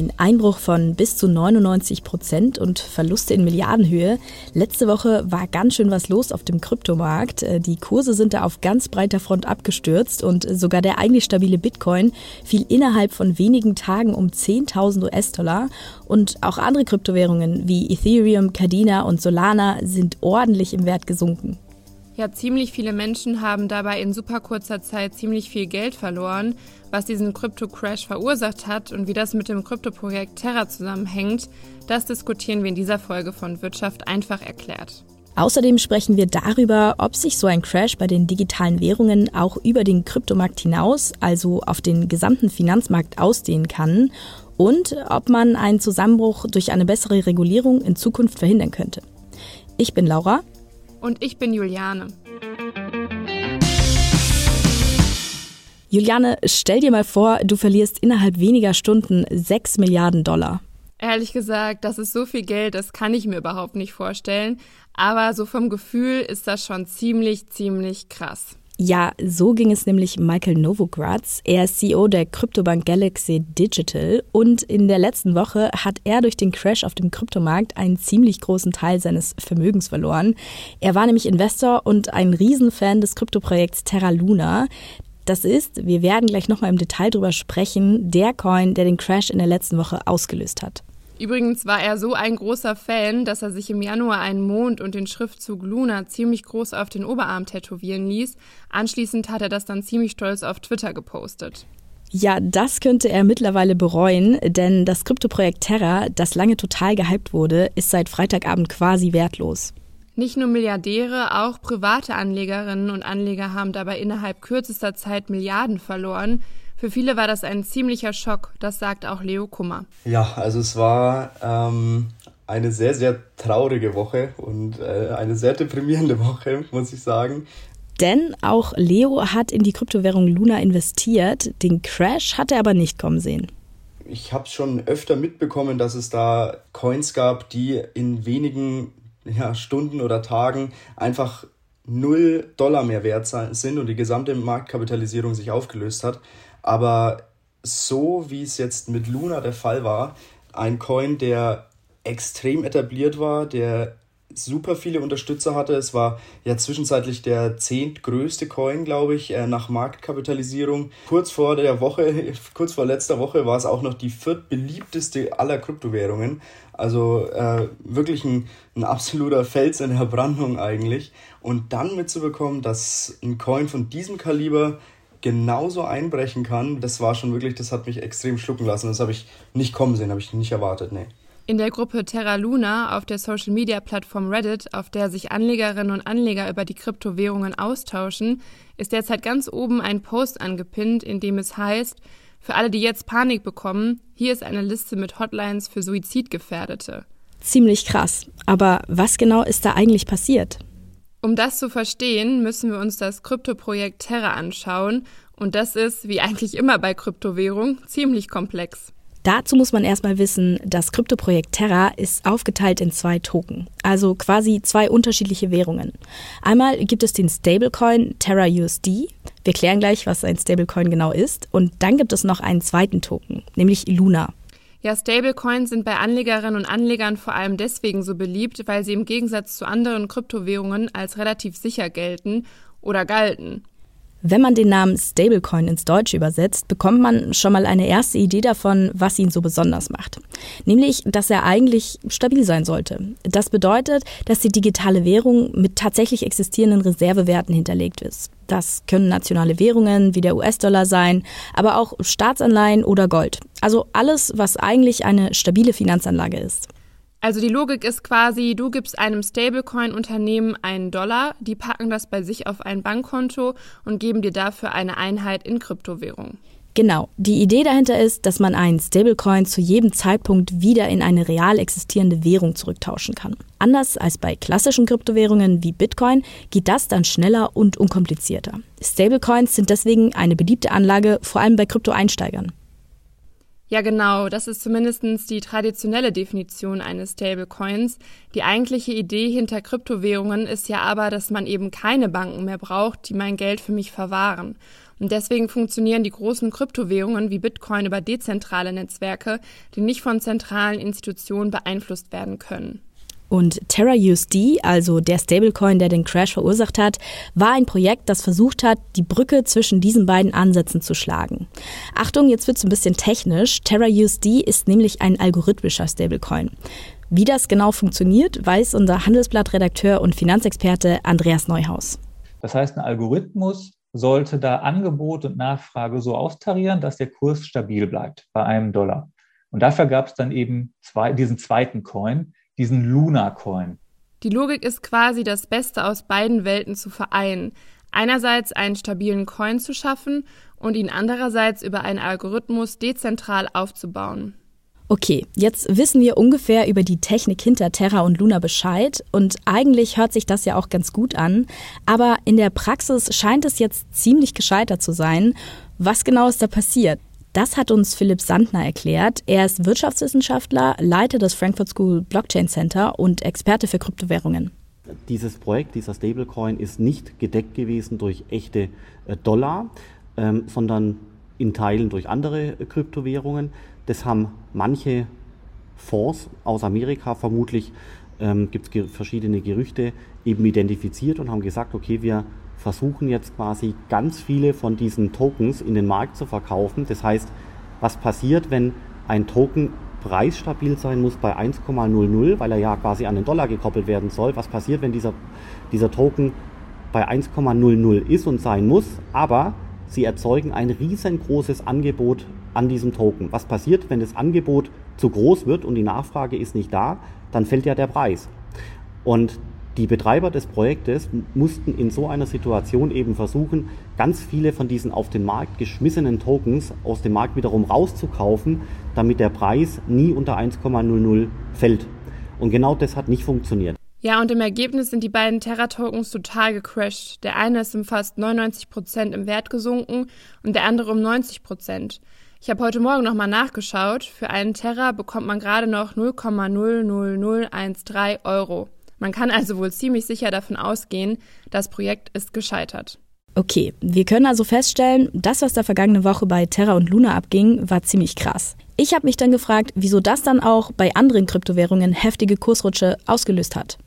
Ein Einbruch von bis zu 99 Prozent und Verluste in Milliardenhöhe. Letzte Woche war ganz schön was los auf dem Kryptomarkt. Äh, die Kurse sind da auf ganz breiter Front abgestürzt und sogar der eigentlich stabile Bitcoin fiel innerhalb von wenigen Tagen um 10.000 US-Dollar. Und auch andere Kryptowährungen wie Ethereum, Cardina und Solana sind ordentlich im Wert gesunken. Ja, ziemlich viele Menschen haben dabei in super kurzer Zeit ziemlich viel Geld verloren. Was diesen Krypto-Crash verursacht hat und wie das mit dem Kryptoprojekt Terra zusammenhängt, das diskutieren wir in dieser Folge von Wirtschaft einfach erklärt. Außerdem sprechen wir darüber, ob sich so ein Crash bei den digitalen Währungen auch über den Kryptomarkt hinaus, also auf den gesamten Finanzmarkt ausdehnen kann und ob man einen Zusammenbruch durch eine bessere Regulierung in Zukunft verhindern könnte. Ich bin Laura. Und ich bin Juliane. Juliane, stell dir mal vor, du verlierst innerhalb weniger Stunden 6 Milliarden Dollar. Ehrlich gesagt, das ist so viel Geld, das kann ich mir überhaupt nicht vorstellen. Aber so vom Gefühl ist das schon ziemlich, ziemlich krass. Ja, so ging es nämlich Michael Novogratz. Er ist CEO der Kryptobank Galaxy Digital und in der letzten Woche hat er durch den Crash auf dem Kryptomarkt einen ziemlich großen Teil seines Vermögens verloren. Er war nämlich Investor und ein Riesenfan des Kryptoprojekts Terra Luna. Das ist, wir werden gleich nochmal im Detail drüber sprechen, der Coin, der den Crash in der letzten Woche ausgelöst hat. Übrigens war er so ein großer Fan, dass er sich im Januar einen Mond und den Schriftzug Luna ziemlich groß auf den Oberarm tätowieren ließ. Anschließend hat er das dann ziemlich stolz auf Twitter gepostet. Ja, das könnte er mittlerweile bereuen, denn das Kryptoprojekt Terra, das lange total gehypt wurde, ist seit Freitagabend quasi wertlos. Nicht nur Milliardäre, auch private Anlegerinnen und Anleger haben dabei innerhalb kürzester Zeit Milliarden verloren. Für viele war das ein ziemlicher Schock, das sagt auch Leo Kummer. Ja, also es war ähm, eine sehr, sehr traurige Woche und äh, eine sehr deprimierende Woche, muss ich sagen. Denn auch Leo hat in die Kryptowährung Luna investiert. Den Crash hat er aber nicht kommen sehen. Ich habe schon öfter mitbekommen, dass es da Coins gab, die in wenigen ja, Stunden oder Tagen einfach null Dollar mehr wert sind und die gesamte Marktkapitalisierung sich aufgelöst hat. Aber so wie es jetzt mit Luna der Fall war, ein Coin, der extrem etabliert war, der super viele Unterstützer hatte. Es war ja zwischenzeitlich der zehntgrößte Coin, glaube ich, äh, nach Marktkapitalisierung. Kurz vor der Woche, kurz vor letzter Woche war es auch noch die viertbeliebteste aller Kryptowährungen. Also äh, wirklich ein, ein absoluter Fels in der Brandung eigentlich. Und dann mitzubekommen, dass ein Coin von diesem Kaliber genauso einbrechen kann, das war schon wirklich, das hat mich extrem schlucken lassen. Das habe ich nicht kommen sehen, habe ich nicht erwartet, nee. In der Gruppe Terra Luna auf der Social Media Plattform Reddit, auf der sich Anlegerinnen und Anleger über die Kryptowährungen austauschen, ist derzeit ganz oben ein Post angepinnt, in dem es heißt, für alle, die jetzt Panik bekommen, hier ist eine Liste mit Hotlines für Suizidgefährdete. Ziemlich krass. Aber was genau ist da eigentlich passiert? Um das zu verstehen, müssen wir uns das Kryptoprojekt Terra anschauen. Und das ist, wie eigentlich immer bei Kryptowährung, ziemlich komplex. Dazu muss man erstmal wissen, das Kryptoprojekt Terra ist aufgeteilt in zwei Token, also quasi zwei unterschiedliche Währungen. Einmal gibt es den Stablecoin Terra USD. Wir klären gleich, was ein Stablecoin genau ist. Und dann gibt es noch einen zweiten Token, nämlich Luna. Ja, Stablecoins sind bei Anlegerinnen und Anlegern vor allem deswegen so beliebt, weil sie im Gegensatz zu anderen Kryptowährungen als relativ sicher gelten oder galten. Wenn man den Namen Stablecoin ins Deutsche übersetzt, bekommt man schon mal eine erste Idee davon, was ihn so besonders macht. Nämlich, dass er eigentlich stabil sein sollte. Das bedeutet, dass die digitale Währung mit tatsächlich existierenden Reservewerten hinterlegt ist. Das können nationale Währungen wie der US-Dollar sein, aber auch Staatsanleihen oder Gold. Also alles, was eigentlich eine stabile Finanzanlage ist. Also die Logik ist quasi, du gibst einem Stablecoin-Unternehmen einen Dollar, die packen das bei sich auf ein Bankkonto und geben dir dafür eine Einheit in Kryptowährung. Genau. Die Idee dahinter ist, dass man einen Stablecoin zu jedem Zeitpunkt wieder in eine real existierende Währung zurücktauschen kann. Anders als bei klassischen Kryptowährungen wie Bitcoin geht das dann schneller und unkomplizierter. Stablecoins sind deswegen eine beliebte Anlage, vor allem bei Kryptoeinsteigern. Ja, genau. Das ist zumindest die traditionelle Definition eines Stablecoins. Die eigentliche Idee hinter Kryptowährungen ist ja aber, dass man eben keine Banken mehr braucht, die mein Geld für mich verwahren. Und deswegen funktionieren die großen Kryptowährungen wie Bitcoin über dezentrale Netzwerke, die nicht von zentralen Institutionen beeinflusst werden können. Und TerraUSD, also der Stablecoin, der den Crash verursacht hat, war ein Projekt, das versucht hat, die Brücke zwischen diesen beiden Ansätzen zu schlagen. Achtung, jetzt wird's ein bisschen technisch. TerraUSD ist nämlich ein algorithmischer Stablecoin. Wie das genau funktioniert, weiß unser Handelsblatt-Redakteur und Finanzexperte Andreas Neuhaus. Das heißt, ein Algorithmus sollte da Angebot und Nachfrage so austarieren, dass der Kurs stabil bleibt bei einem Dollar. Und dafür gab es dann eben zwei, diesen zweiten Coin, diesen Luna Coin. Die Logik ist quasi das Beste aus beiden Welten zu vereinen. Einerseits einen stabilen Coin zu schaffen und ihn andererseits über einen Algorithmus dezentral aufzubauen. Okay, jetzt wissen wir ungefähr über die Technik hinter Terra und Luna Bescheid und eigentlich hört sich das ja auch ganz gut an, aber in der Praxis scheint es jetzt ziemlich gescheitert zu sein. Was genau ist da passiert? Das hat uns Philipp Sandner erklärt. Er ist Wirtschaftswissenschaftler, Leiter des Frankfurt School Blockchain Center und Experte für Kryptowährungen. Dieses Projekt, dieser Stablecoin, ist nicht gedeckt gewesen durch echte äh, Dollar, ähm, sondern in Teilen durch andere äh, Kryptowährungen. Das haben manche Fonds aus Amerika vermutlich, ähm, gibt es verschiedene Gerüchte, eben identifiziert und haben gesagt, okay, wir versuchen jetzt quasi ganz viele von diesen Tokens in den Markt zu verkaufen. Das heißt, was passiert, wenn ein Token preisstabil sein muss bei 1,00, weil er ja quasi an den Dollar gekoppelt werden soll. Was passiert, wenn dieser, dieser Token bei 1,00 ist und sein muss, aber sie erzeugen ein riesengroßes Angebot an diesem Token. Was passiert, wenn das Angebot zu groß wird und die Nachfrage ist nicht da, dann fällt ja der Preis. Und die Betreiber des Projektes mussten in so einer Situation eben versuchen, ganz viele von diesen auf den Markt geschmissenen Tokens aus dem Markt wiederum rauszukaufen, damit der Preis nie unter 1,00 fällt. Und genau das hat nicht funktioniert. Ja, und im Ergebnis sind die beiden Terra-Tokens total gecrashed. Der eine ist um fast 99 Prozent im Wert gesunken und der andere um 90 Prozent. Ich habe heute Morgen nochmal nachgeschaut. Für einen Terra bekommt man gerade noch 0,00013 Euro. Man kann also wohl ziemlich sicher davon ausgehen, das Projekt ist gescheitert. Okay, wir können also feststellen, das, was da vergangene Woche bei Terra und Luna abging, war ziemlich krass. Ich habe mich dann gefragt, wieso das dann auch bei anderen Kryptowährungen heftige Kursrutsche ausgelöst hat.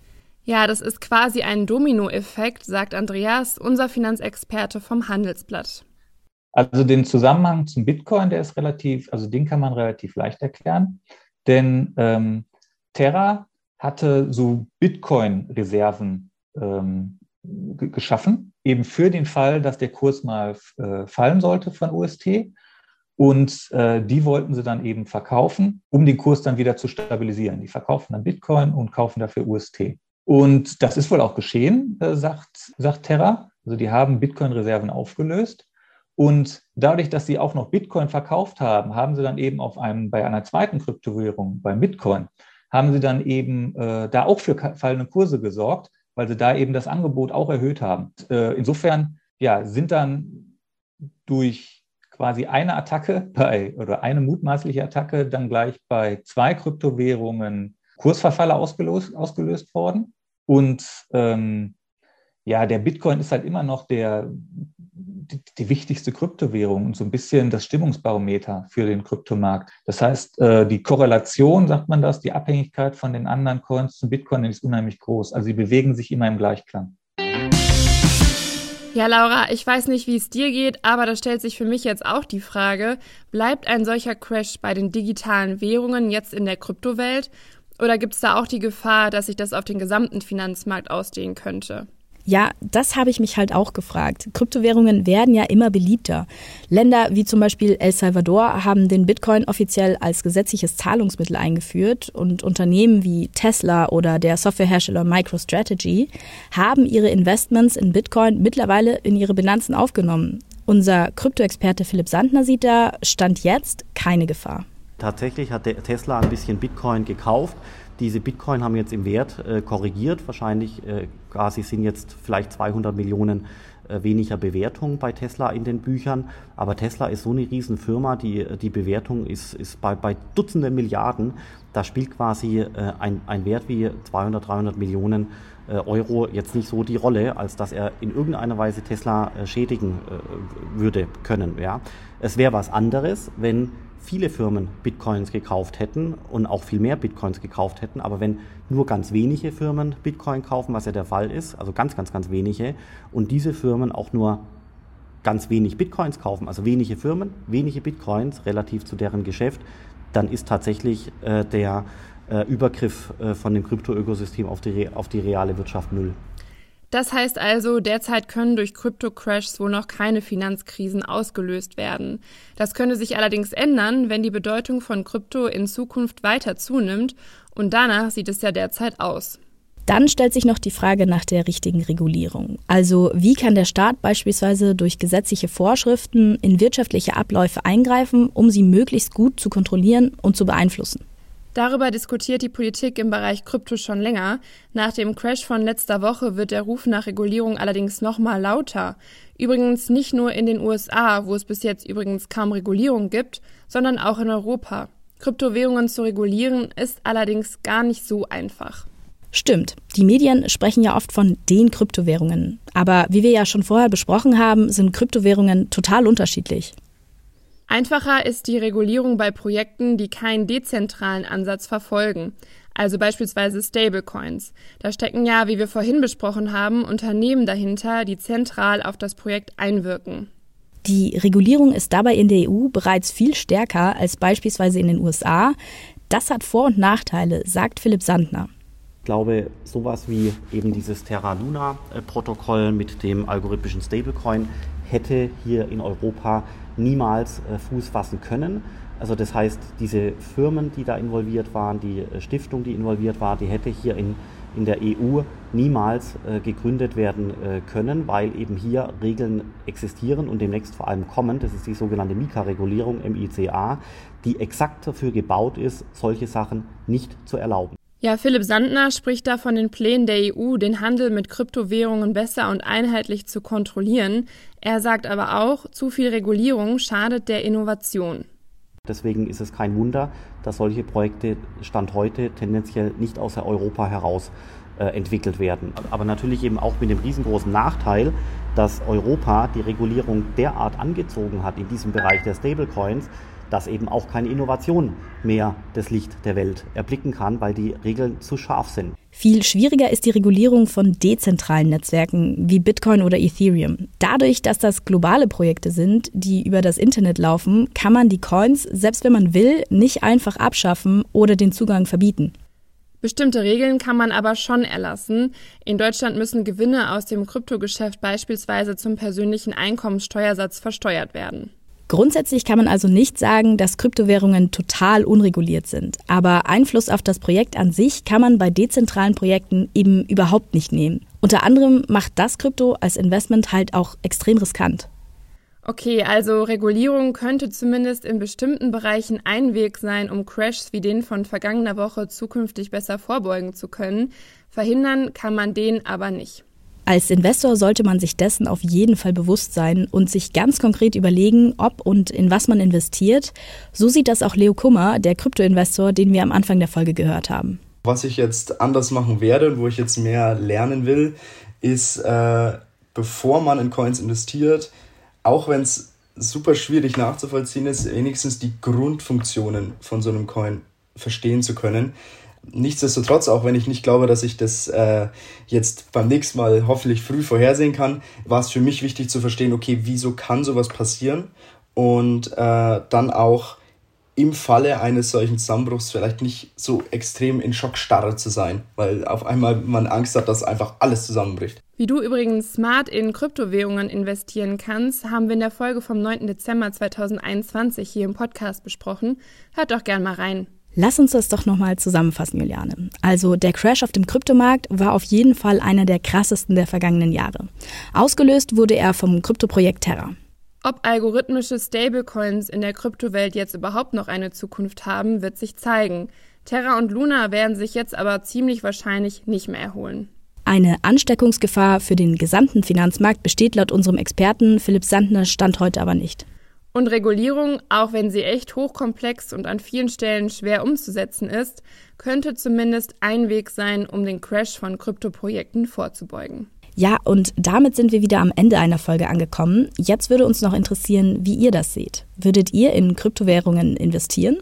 Ja, das ist quasi ein Dominoeffekt, sagt Andreas, unser Finanzexperte vom Handelsblatt. Also den Zusammenhang zum Bitcoin, der ist relativ, also den kann man relativ leicht erklären. Denn ähm, Terra hatte so Bitcoin-Reserven ähm, geschaffen, eben für den Fall, dass der Kurs mal äh, fallen sollte von UST. Und äh, die wollten sie dann eben verkaufen, um den Kurs dann wieder zu stabilisieren. Die verkaufen dann Bitcoin und kaufen dafür UST. Und das ist wohl auch geschehen, äh, sagt, sagt Terra. Also die haben Bitcoin-Reserven aufgelöst. Und dadurch, dass sie auch noch Bitcoin verkauft haben, haben sie dann eben auf einem, bei einer zweiten Kryptowährung, bei Bitcoin, haben sie dann eben äh, da auch für fallende Kurse gesorgt, weil sie da eben das Angebot auch erhöht haben. Äh, insofern ja, sind dann durch quasi eine Attacke bei oder eine mutmaßliche Attacke dann gleich bei zwei Kryptowährungen Kursverfalle ausgelöst, ausgelöst worden. Und ähm, ja, der Bitcoin ist halt immer noch der die, die, wichtigste Kryptowährung und so ein bisschen das Stimmungsbarometer für den Kryptomarkt. Das heißt, äh, die Korrelation, sagt man das, die Abhängigkeit von den anderen Coins zum Bitcoin ist unheimlich groß. Also sie bewegen sich immer im Gleichklang. Ja, Laura, ich weiß nicht, wie es dir geht, aber da stellt sich für mich jetzt auch die Frage, bleibt ein solcher Crash bei den digitalen Währungen jetzt in der Kryptowelt oder gibt es da auch die Gefahr, dass sich das auf den gesamten Finanzmarkt ausdehnen könnte? Ja, das habe ich mich halt auch gefragt. Kryptowährungen werden ja immer beliebter. Länder wie zum Beispiel El Salvador haben den Bitcoin offiziell als gesetzliches Zahlungsmittel eingeführt und Unternehmen wie Tesla oder der Softwarehersteller MicroStrategy haben ihre Investments in Bitcoin mittlerweile in ihre Bilanzen aufgenommen. Unser Kryptoexperte Philipp Sandner sieht da, stand jetzt keine Gefahr. Tatsächlich hat Tesla ein bisschen Bitcoin gekauft diese Bitcoin haben jetzt im Wert äh, korrigiert. Wahrscheinlich äh, quasi sind jetzt vielleicht 200 Millionen äh, weniger Bewertung bei Tesla in den Büchern. Aber Tesla ist so eine Riesenfirma, die, die Bewertung ist, ist bei, bei Dutzenden Milliarden. Da spielt quasi äh, ein, ein Wert wie 200, 300 Millionen äh, Euro jetzt nicht so die Rolle, als dass er in irgendeiner Weise Tesla äh, schädigen äh, würde können. Ja. Es wäre was anderes, wenn viele Firmen Bitcoins gekauft hätten und auch viel mehr Bitcoins gekauft hätten. Aber wenn nur ganz wenige Firmen Bitcoin kaufen, was ja der Fall ist, also ganz, ganz, ganz wenige, und diese Firmen auch nur ganz wenig Bitcoins kaufen, also wenige Firmen, wenige Bitcoins relativ zu deren Geschäft, dann ist tatsächlich äh, der äh, Übergriff äh, von dem Krypto-Ökosystem auf die, auf die reale Wirtschaft null. Das heißt also, derzeit können durch Krypto-Crashs wohl noch keine Finanzkrisen ausgelöst werden. Das könnte sich allerdings ändern, wenn die Bedeutung von Krypto in Zukunft weiter zunimmt und danach sieht es ja derzeit aus. Dann stellt sich noch die Frage nach der richtigen Regulierung. Also wie kann der Staat beispielsweise durch gesetzliche Vorschriften in wirtschaftliche Abläufe eingreifen, um sie möglichst gut zu kontrollieren und zu beeinflussen? Darüber diskutiert die Politik im Bereich Krypto schon länger. Nach dem Crash von letzter Woche wird der Ruf nach Regulierung allerdings noch mal lauter. Übrigens nicht nur in den USA, wo es bis jetzt übrigens kaum Regulierung gibt, sondern auch in Europa. Kryptowährungen zu regulieren ist allerdings gar nicht so einfach. Stimmt, die Medien sprechen ja oft von den Kryptowährungen. Aber wie wir ja schon vorher besprochen haben, sind Kryptowährungen total unterschiedlich. Einfacher ist die Regulierung bei Projekten, die keinen dezentralen Ansatz verfolgen, also beispielsweise Stablecoins. Da stecken ja, wie wir vorhin besprochen haben, Unternehmen dahinter, die zentral auf das Projekt einwirken. Die Regulierung ist dabei in der EU bereits viel stärker als beispielsweise in den USA. Das hat Vor- und Nachteile, sagt Philipp Sandner. Ich glaube, sowas wie eben dieses Terra Luna-Protokoll mit dem algorithmischen Stablecoin hätte hier in Europa niemals äh, Fuß fassen können. Also das heißt, diese Firmen, die da involviert waren, die äh, Stiftung, die involviert war, die hätte hier in, in der EU niemals äh, gegründet werden äh, können, weil eben hier Regeln existieren und demnächst vor allem kommen. Das ist die sogenannte Mika-Regulierung, MICA, die exakt dafür gebaut ist, solche Sachen nicht zu erlauben. Ja, Philipp Sandner spricht da von den Plänen der EU, den Handel mit Kryptowährungen besser und einheitlich zu kontrollieren. Er sagt aber auch, zu viel Regulierung schadet der Innovation. Deswegen ist es kein Wunder, dass solche Projekte Stand heute tendenziell nicht aus Europa heraus äh, entwickelt werden. Aber natürlich eben auch mit dem riesengroßen Nachteil, dass Europa die Regulierung derart angezogen hat in diesem Bereich der Stablecoins, dass eben auch keine Innovation mehr das Licht der Welt erblicken kann, weil die Regeln zu scharf sind. Viel schwieriger ist die Regulierung von dezentralen Netzwerken wie Bitcoin oder Ethereum. Dadurch, dass das globale Projekte sind, die über das Internet laufen, kann man die Coins, selbst wenn man will, nicht einfach abschaffen oder den Zugang verbieten. Bestimmte Regeln kann man aber schon erlassen. In Deutschland müssen Gewinne aus dem Kryptogeschäft beispielsweise zum persönlichen Einkommenssteuersatz versteuert werden. Grundsätzlich kann man also nicht sagen, dass Kryptowährungen total unreguliert sind. Aber Einfluss auf das Projekt an sich kann man bei dezentralen Projekten eben überhaupt nicht nehmen. Unter anderem macht das Krypto als Investment halt auch extrem riskant. Okay, also Regulierung könnte zumindest in bestimmten Bereichen ein Weg sein, um Crashs wie den von vergangener Woche zukünftig besser vorbeugen zu können. Verhindern kann man den aber nicht. Als Investor sollte man sich dessen auf jeden Fall bewusst sein und sich ganz konkret überlegen, ob und in was man investiert. So sieht das auch Leo Kummer, der Kryptoinvestor, den wir am Anfang der Folge gehört haben. Was ich jetzt anders machen werde und wo ich jetzt mehr lernen will, ist, äh, bevor man in Coins investiert, auch wenn es super schwierig nachzuvollziehen ist, wenigstens die Grundfunktionen von so einem Coin verstehen zu können nichtsdestotrotz, auch wenn ich nicht glaube, dass ich das äh, jetzt beim nächsten Mal hoffentlich früh vorhersehen kann, war es für mich wichtig zu verstehen, okay, wieso kann sowas passieren und äh, dann auch im Falle eines solchen Zusammenbruchs vielleicht nicht so extrem in Schockstarre zu sein, weil auf einmal man Angst hat, dass einfach alles zusammenbricht. Wie du übrigens smart in Kryptowährungen investieren kannst, haben wir in der Folge vom 9. Dezember 2021 hier im Podcast besprochen. Hört doch gern mal rein. Lass uns das doch nochmal zusammenfassen, Juliane. Also der Crash auf dem Kryptomarkt war auf jeden Fall einer der krassesten der vergangenen Jahre. Ausgelöst wurde er vom Kryptoprojekt Terra. Ob algorithmische Stablecoins in der Kryptowelt jetzt überhaupt noch eine Zukunft haben, wird sich zeigen. Terra und Luna werden sich jetzt aber ziemlich wahrscheinlich nicht mehr erholen. Eine Ansteckungsgefahr für den gesamten Finanzmarkt besteht laut unserem Experten Philipp Sandner Stand heute aber nicht. Und Regulierung, auch wenn sie echt hochkomplex und an vielen Stellen schwer umzusetzen ist, könnte zumindest ein Weg sein, um den Crash von Kryptoprojekten vorzubeugen. Ja, und damit sind wir wieder am Ende einer Folge angekommen. Jetzt würde uns noch interessieren, wie ihr das seht. Würdet ihr in Kryptowährungen investieren?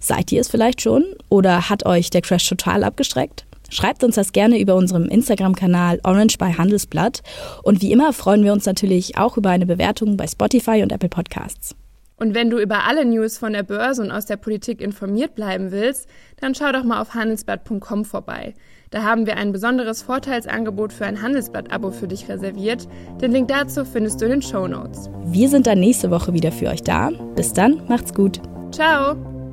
Seid ihr es vielleicht schon? Oder hat euch der Crash total abgestreckt? Schreibt uns das gerne über unserem Instagram-Kanal Orange by Handelsblatt. Und wie immer freuen wir uns natürlich auch über eine Bewertung bei Spotify und Apple Podcasts. Und wenn du über alle News von der Börse und aus der Politik informiert bleiben willst, dann schau doch mal auf handelsblatt.com vorbei. Da haben wir ein besonderes Vorteilsangebot für ein Handelsblatt-Abo für dich reserviert. Den Link dazu findest du in den Show Notes. Wir sind dann nächste Woche wieder für euch da. Bis dann, macht's gut. Ciao!